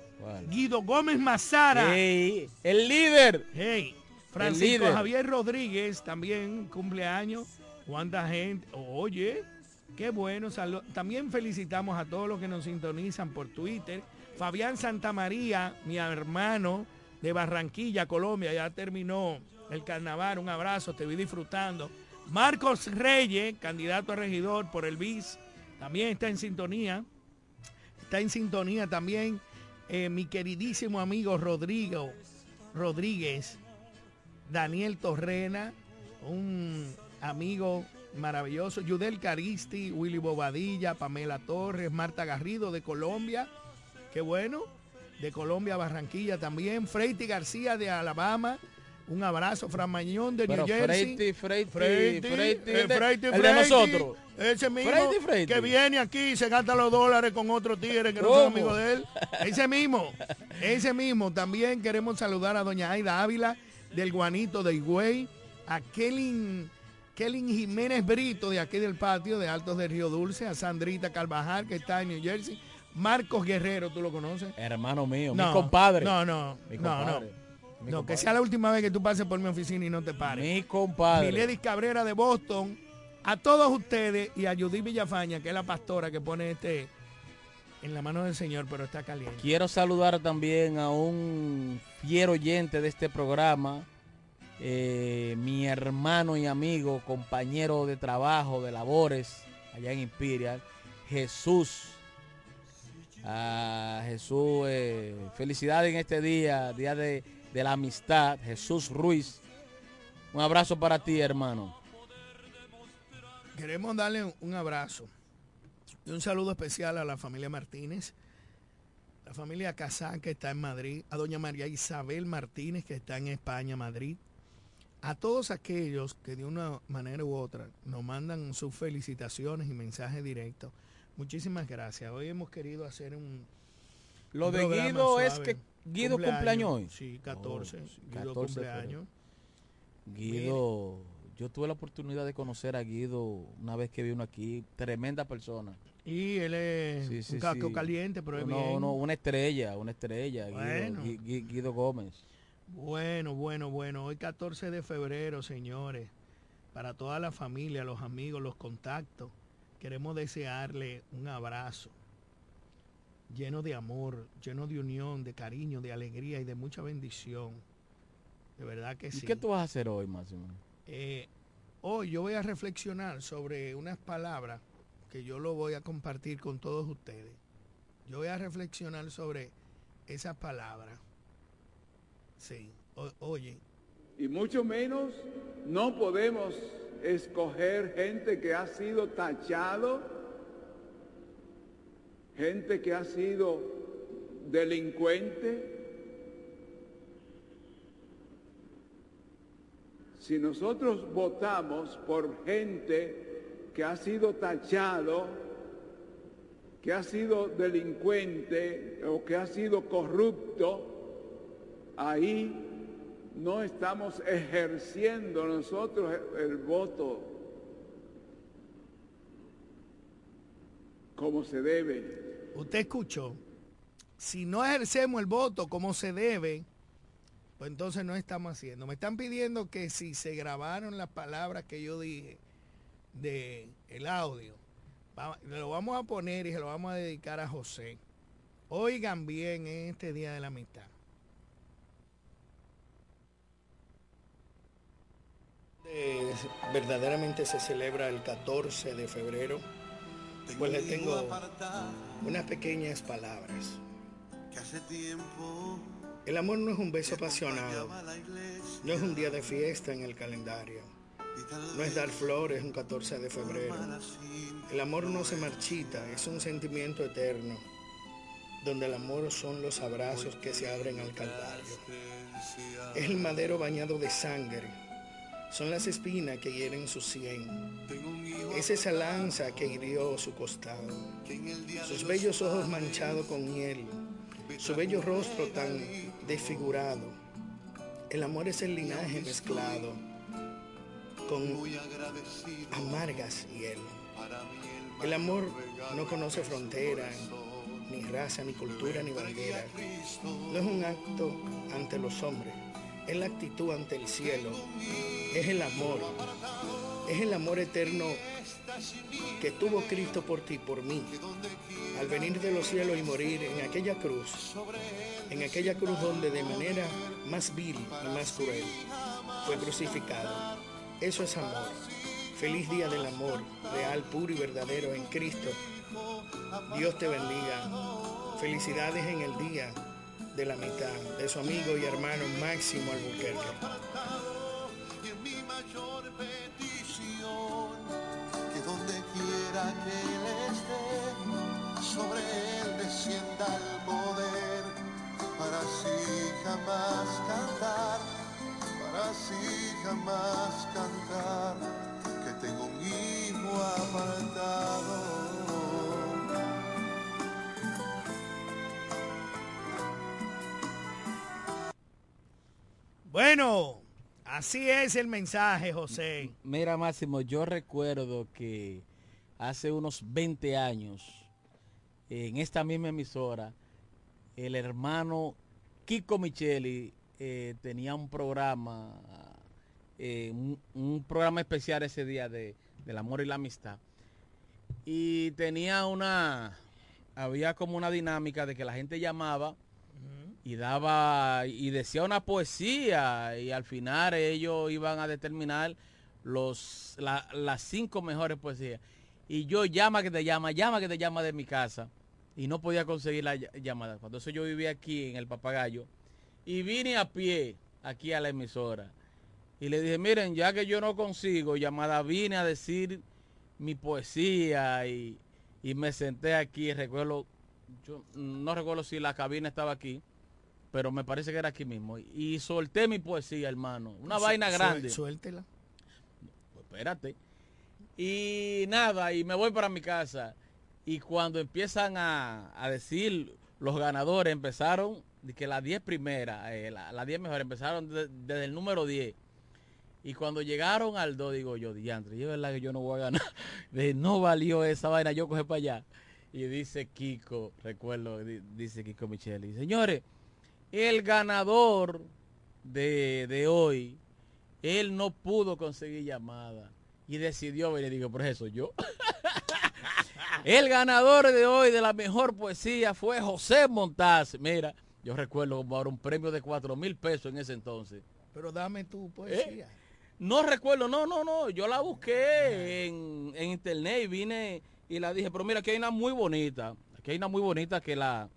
Guido Gómez Mazara. El líder. Hey, Francisco líder. Javier Rodríguez también cumpleaños. Cuánta gente. Oye, qué bueno. También felicitamos a todos los que nos sintonizan por Twitter. Fabián Santamaría, mi hermano de Barranquilla, Colombia, ya terminó el carnaval. Un abrazo, te vi disfrutando. Marcos Reyes, candidato a regidor por el BIS, también está en sintonía. Está en sintonía también eh, mi queridísimo amigo Rodrigo Rodríguez, Daniel Torrena, un amigo maravilloso, Yudel Caristi, Willy Bobadilla, Pamela Torres, Marta Garrido de Colombia, qué bueno, de Colombia, Barranquilla también, Freiti García de Alabama, un abrazo, Fran Mañón de Pero New Jersey. Freiti, Freiti, Freiti, Freiti, eh, Freiti, el de nosotros. Ese mismo Freiti, Freiti. que viene aquí y se gasta los dólares con otro tigre que no son amigos de él. Ese mismo, ese mismo. También queremos saludar a doña Aida Ávila del Guanito de Higüey, a Kelly, Kelly Jiménez Brito de aquí del patio de Altos de Río Dulce, a Sandrita Carvajal que está en New Jersey, Marcos Guerrero, ¿tú lo conoces? Hermano mío, No, mi compadre. No, no, Mi no, compadre. no. Mi No, compadre. que sea la última vez que tú pases por mi oficina y no te pares. Mi compadre. Miledis Cabrera de Boston, a todos ustedes y a Judith Villafaña, que es la pastora que pone este en la mano del Señor, pero está caliente. Quiero saludar también a un fiel oyente de este programa, eh, mi hermano y amigo, compañero de trabajo, de labores, allá en Imperial, Jesús. A Jesús, eh, felicidades en este día, día de, de la amistad, Jesús Ruiz. Un abrazo para ti, hermano. Queremos darle un abrazo y un saludo especial a la familia Martínez, la familia Casán que está en Madrid, a doña María Isabel Martínez que está en España, Madrid, a todos aquellos que de una manera u otra nos mandan sus felicitaciones y mensajes directos. Muchísimas gracias. Hoy hemos querido hacer un... Lo un de es que Guido cumpleaños hoy. Sí, 14. Oh, Guido 14 cumpleaños. Guido, yo tuve la oportunidad de conocer a Guido una vez que vino aquí, tremenda persona. Y él es Sí, sí, un casco sí. caliente, pero es bien. uno- una estrella, una estrella, Bueno. Gui- Gui- Guido, Gómez. Bueno, bueno, bueno. Hoy 14 de febrero, señores. Para toda la familia, los amigos, los contactos. Queremos desearle un abrazo lleno de amor, lleno de unión, de cariño, de alegría y de mucha bendición. De verdad que ¿Y sí. qué tú vas a hacer hoy, Máximo? Eh, hoy yo voy a reflexionar sobre unas palabras que yo lo voy a compartir con todos ustedes. Yo voy a reflexionar sobre esas palabras. Sí, o- oye, Y mucho menos no podemos escoger gente que ha sido tachado, gente que ha sido delincuente. Si nosotros votamos por gente que ha sido tachado, que ha sido delincuente o que ha sido corrupto, ahí no estamos ejerciendo nosotros el, voto como se debe. usted escuchó, si no ejercemos el voto como se debe, pues entonces no estamos haciendo. Me están pidiendo que si se grabaron las palabras que yo dije de el audio, va- lo vamos a poner y se lo vamos a dedicar a José. Oigan bien en este día de la amistad. Eh, verdaderamente se celebra el 14 de febrero, pues le tengo unas pequeñas palabras. El amor no es un beso apasionado, no es un día de fiesta en el calendario, no es dar flores un 14 de febrero. El amor no se marchita, es un sentimiento eterno, donde el amor son los abrazos que se abren al calvario. Es el madero bañado de sangre, son las espinas que hieren su sien. Es esa lanza que hirió su costado, sus bellos ojos manchados con miel, su bello rostro tan desfigurado. El amor es el linaje mezclado con amargas hiel. El amor no conoce frontera, ni raza, ni cultura, ni bandera. No es un acto ante los hombres, es la actitud ante el cielo. Es el amor, es el amor eterno que tuvo Cristo por ti, por mí, al venir de los cielos y morir en aquella cruz, en aquella cruz donde de manera más vil y más cruel fue crucificado. Eso es amor. Feliz día del amor, real, puro y verdadero en Cristo. Dios te bendiga. Felicidades en el día de la mitad de su amigo y hermano Máximo Albuquerque. Bueno, así es el mensaje, José. Mira, Máximo, yo recuerdo que hace unos 20 años, en esta misma emisora, el hermano Kiko Micheli eh, tenía un programa, eh, un, un programa especial ese día de, del amor y la amistad. Y tenía una, había como una dinámica de que la gente llamaba y daba y decía una poesía y al final ellos iban a determinar los la- las cinco mejores poesías. Y yo llama que te llama llama que te llama de mi casa y no podía conseguir la ll- llamada. Cuando eso yo vivía aquí en el papagayo y vine a pie aquí a la emisora y le dije miren ya que yo no consigo llamada vine a decir mi poesía y, y me senté aquí recuerdo yo no recuerdo si la cabina estaba aquí pero me parece que era aquí mismo. Y solté mi poesía, hermano. Una Su- vaina grande. Suéltela. Pues espérate. Y nada, y me voy para mi casa. Y cuando empiezan a, a decir los ganadores, empezaron, de que las 10 primeras, eh, la- las 10 mejores, empezaron de- desde el número 10. Y cuando llegaron al 2, digo yo, diantre, y es verdad que yo no voy a ganar. [laughs] De, no valió esa vaina, yo coge para allá. Y dice Kiko, recuerdo, di- dice Kiko Micheli, señores, el ganador de, de hoy, él no pudo conseguir llamada y decidió venir. Digo, por eso yo. [laughs] el ganador de hoy de la mejor poesía fue José Montaz. Mira, yo recuerdo como ahora un premio de cuatro mil pesos en ese entonces. Pero dame tu poesía. No recuerdo, no, no, no. Yo la busqué en, en internet y vine y la dije, pero mira, aquí hay una muy bonita. Aquí hay una muy bonita que la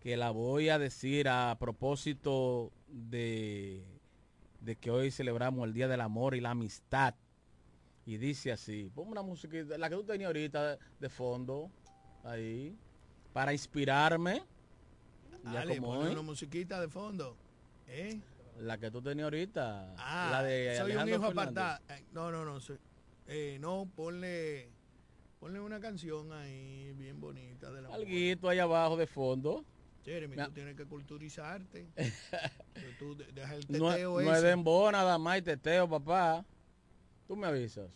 que la voy a decir a propósito de, de que hoy celebramos el Día del Amor y la Amistad. Y dice así, ponme una música, la que tú tenías ahorita de fondo, ahí, para inspirarme. Ya Dale, como hoy. una musiquita de fondo. ¿Eh? La que tú tenías ahorita. Ah, la de soy un hijo apartado. Eh, No, no, no. soy- eh, no, ponle, ponle una canción ahí bien bonita de la Alguito ahí abajo de fondo. Jeremy, tú tienes que culturizarte. [laughs] Tú deja el No, teteo no es dembow nada más y teteo, papá. Tú me avisas.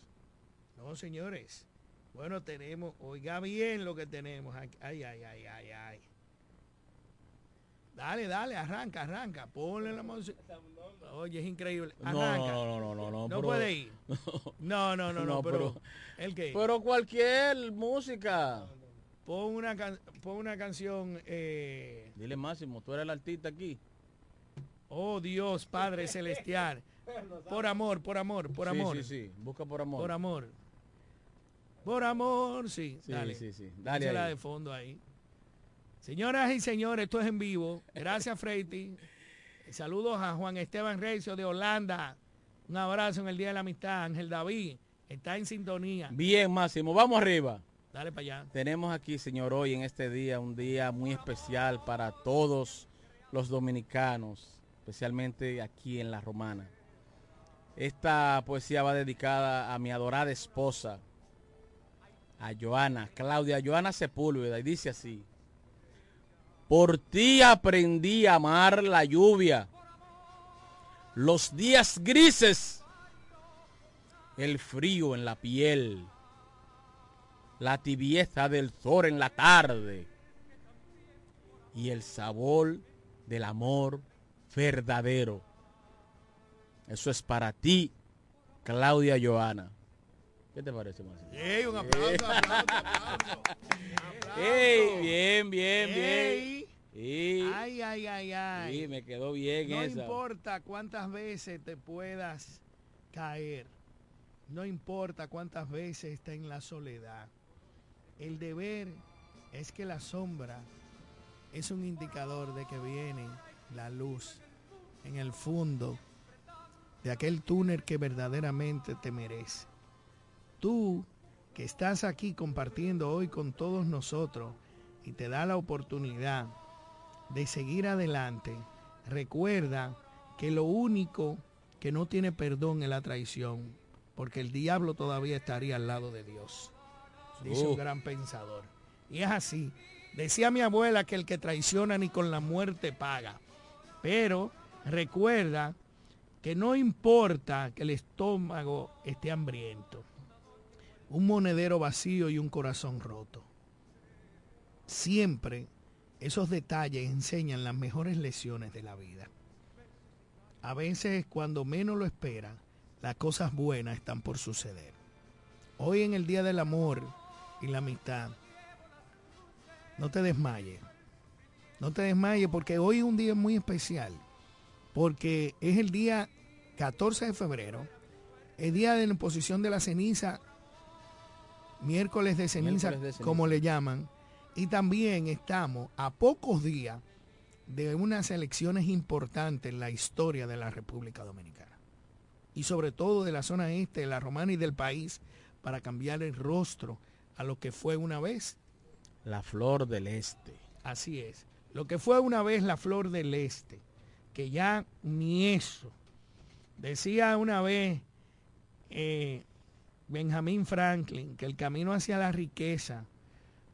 No, señores. Bueno, tenemos, oiga bien lo que tenemos. aquí. Ay, ay, ay, ay, ay. Dale, dale, arranca, arranca. Ponle la música. Oye, es increíble. No, Arranca. no, no, no, no, no. No pero- puede ir. [laughs] No, no, no, no, No, pero, pero- ¿el qué? Pero cualquier música. Pon una, can- pon una canción. eh, Dile Máximo, tú eres el artista aquí. oh Dios, Padre [laughs] Celestial. Por amor, por amor, por Sí, amor. Sí, sí, busca por amor. Por amor. Por amor, sí. Sí, dale. sí, sí. Dale ahí. de fondo ahí. Señoras y señores, esto es en vivo. Gracias, Freiti. Saludos a Juan Esteban Recio de Holanda. Un abrazo en el Día de la Amistad. Ángel David está en sintonía. Bien, Máximo, vamos arriba. Dale para allá. Tenemos aquí, señor, hoy en este día, un día muy especial para todos los dominicanos, especialmente aquí en La Romana. Esta poesía va dedicada a mi adorada esposa, a Joana, Claudia Joana Sepúlveda, y dice así. Por ti aprendí a amar la lluvia, los días grises, el frío en la piel, la tibieza del sol en la tarde y el sabor del amor verdadero. Eso es para ti, Claudia Joana. ¿Qué te parece, Marcelo? Ey, un aplauso, aplauso, aplauso. ¡Ey! Bien, bien, Ey. bien. Y, Ay, ay, ay, ay. y me quedó bien No esa. importa cuántas veces te puedas caer. No importa cuántas veces estés en la soledad. El deber es que la sombra es un indicador de que viene la luz en el fondo de aquel túnel que verdaderamente te merece. Tú que estás aquí compartiendo hoy con todos nosotros y te da la oportunidad de seguir adelante, recuerda que lo único que no tiene perdón es la traición, porque el diablo todavía estaría al lado de Dios, dice un gran pensador. Y es así. Decía mi abuela que el que traiciona ni con la muerte paga. Pero recuerda que no importa que el estómago esté hambriento, un monedero vacío y un corazón roto. Siempre esos detalles enseñan las mejores lecciones de la vida. A veces cuando menos lo espera, las cosas buenas están por suceder. Hoy en el Día del Amor y la Amistad, no te desmayes. No te desmayes porque hoy es un día muy especial. Porque es el día 14 de febrero, el día de la imposición de la ceniza, miércoles de ceniza, Miércoles de ceniza. como le llaman, y también estamos a pocos días de unas elecciones importantes en la historia de la República Dominicana. Y sobre todo de la zona este, de la romana y del país, para cambiar el rostro a lo que fue una vez. La flor del este. Así es. Lo que fue una vez la flor del este, que ya ni eso. Decía una vez eh, Benjamín Franklin que el camino hacia la riqueza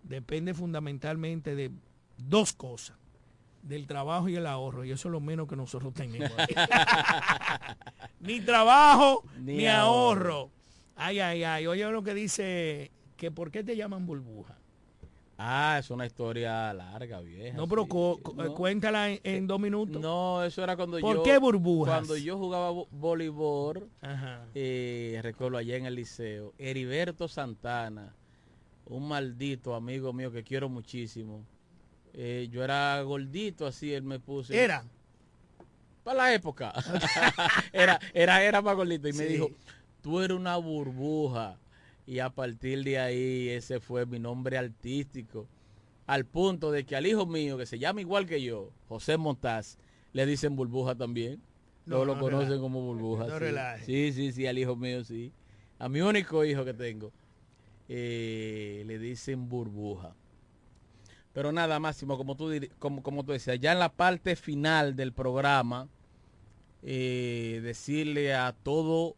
depende fundamentalmente de dos cosas, del trabajo y el ahorro, y eso es lo menos que nosotros tenemos. [laughs] ni trabajo Ni ni, ahorro. ahorro. Ay, ay, ay. Oye lo que dice, que por qué te llaman burbuja. Ah, es una historia larga, vieja. No, pero sí. cu- cu- No. cuéntala en, en dos minutos. No, eso era cuando ¿Por yo... qué burbujas? Cuando yo jugaba vo- voleibol, eh, recuerdo allá en el liceo, Heriberto Santana, un maldito amigo mío que quiero muchísimo. Eh, yo era gordito, así él me puso. Era. Para la época. [laughs] [laughs] era, era, era más gordito. Y me dijo, tú eres una burbuja. Y a partir de ahí ese fue mi nombre artístico. Al punto de que al hijo mío, que se llama igual que yo, José Montaz, le dicen burbuja también. No, No, lo no conocen relaje. como burbuja. No sí. sí, sí, sí, al hijo mío sí. A mi único hijo que tengo. eh, le dicen burbuja. Pero nada, Máximo, como tú, como, como tú decías, ya en la parte final del programa, eh, decirle a todo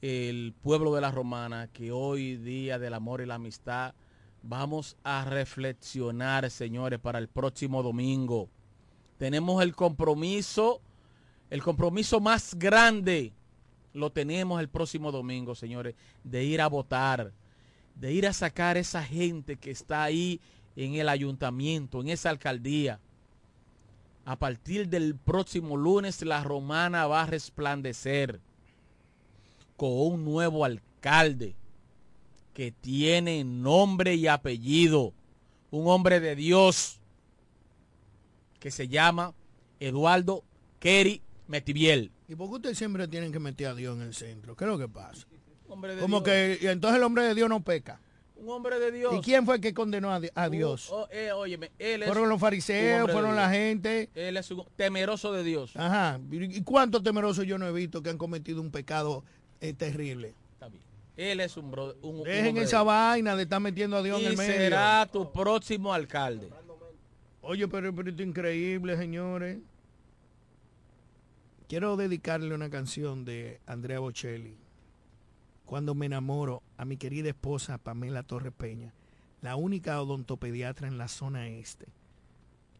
el pueblo de la Romana que hoy, día del amor y la amistad, vamos a reflexionar, señores, para el próximo domingo. Tenemos el compromiso, el compromiso más grande, lo tenemos el próximo domingo, señores, de ir a votar, de ir a sacar esa gente que está ahí en el ayuntamiento, en esa alcaldía. A partir del próximo lunes la romana va a resplandecer con un nuevo alcalde que tiene nombre y apellido, un hombre de Dios que se llama Eduardo Kerry Metiviel. ¿Y por qué ustedes siempre tienen que meter a Dios en el centro? ¿Qué es lo que pasa? Hombre de Como Dios. que y entonces el hombre de Dios no peca. Un hombre de Dios. ¿Y quién fue el que condenó a, di- a Dios? Oh, eh, óyeme, él es fueron los fariseos, fueron la gente. Él es un temeroso de Dios. Ajá. ¿Y cuántos temerosos yo no he visto que han cometido un pecado eh, terrible? Está bien. Él es un, bro- un- Dejen esa vaina de estar metiendo a Dios en el medio. será tu próximo alcalde. Oye, pero, pero esto es increíble, señores. Quiero dedicarle una canción de Andrea Bocelli. Cuando me enamoro a mi querida esposa Pamela Torres Peña, la única odontopediatra en la zona este.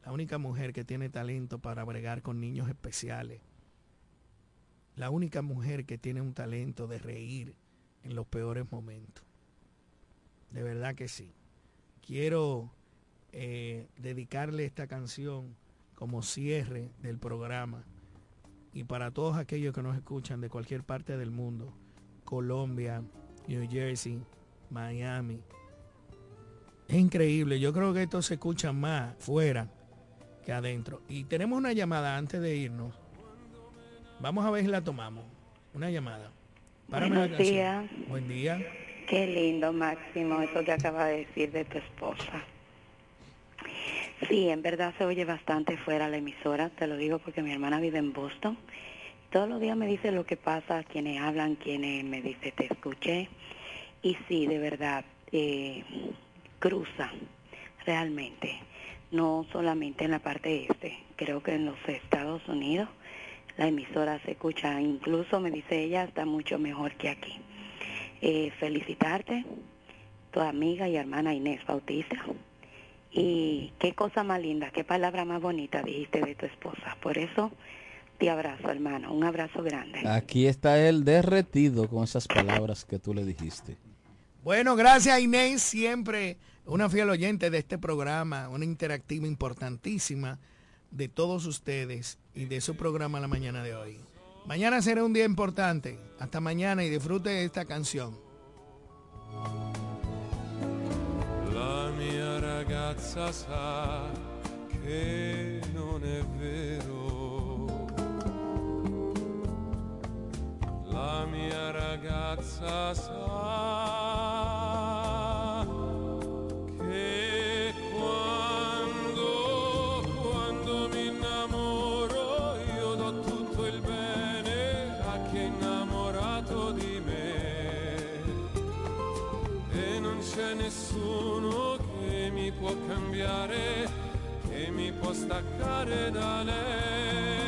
La única mujer que tiene talento para bregar con niños especiales. La única mujer que tiene un talento de reír en los peores momentos. De verdad que sí. Quiero eh, dedicarle esta canción como cierre del programa y para todos aquellos que nos escuchan de cualquier parte del mundo, Colombia, New Jersey, Miami. Es increíble, yo creo que esto se escucha más fuera que adentro. Y tenemos una llamada antes de irnos. Vamos a ver si la tomamos. Una llamada. Párame Buenos días. Buen día. Qué lindo, Máximo, eso que acaba de decir de tu esposa. Sí, en verdad se oye bastante fuera la emisora, te lo digo porque mi hermana vive en Boston. Todos los días me dice lo que pasa, quienes hablan, quienes me dice te escuché. Y sí, de verdad, eh, cruza realmente, no solamente en la parte este, creo que en los Estados Unidos la emisora se escucha, incluso me dice ella, está mucho mejor que aquí. Eh, felicitarte, tu amiga y hermana Inés Bautista. Y qué cosa más linda, qué palabra más bonita dijiste de tu esposa. Por eso te abrazo, hermano. Un abrazo grande. Aquí está él derretido con esas palabras que tú le dijiste. Bueno, gracias Inés, siempre una fiel oyente de este programa, una interactiva importantísima de todos ustedes y de su programa la mañana de hoy. Mañana será un día importante. Hasta mañana y disfrute esta canción. La mia ragazza sa che non è vero. La mia ragazza sa nessuno che mi può cambiare, che mi può staccare da lei.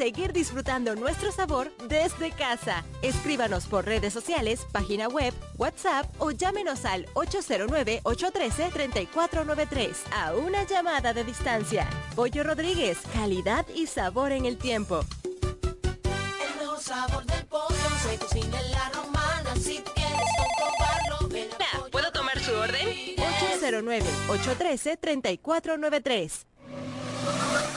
Seguir disfrutando nuestro sabor desde casa. Escríbanos por redes sociales, página web, WhatsApp o llámenos al 809-813-3493 a una llamada de distancia. Pollo Rodríguez, calidad y sabor en el tiempo. El mejor sabor del pollo se cocina en la romana. Si quieres comprobarlo, ven a Pollo ¿Puedo tomar su orden? Rodríguez. 809-813-3493.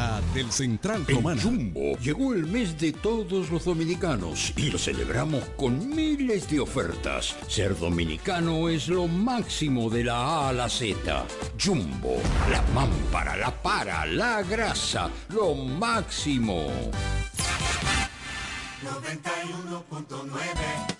Calidad del Central En Romana. Jumbo llegó el mes de todos los dominicanos y lo celebramos con miles de ofertas. Ser dominicano es lo máximo de la A a la Z. Jumbo, la mámpara, la para, la grasa, lo máximo. 91.9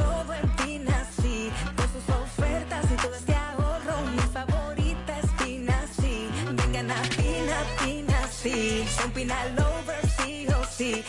sí, son pinal over sí o oh, sí.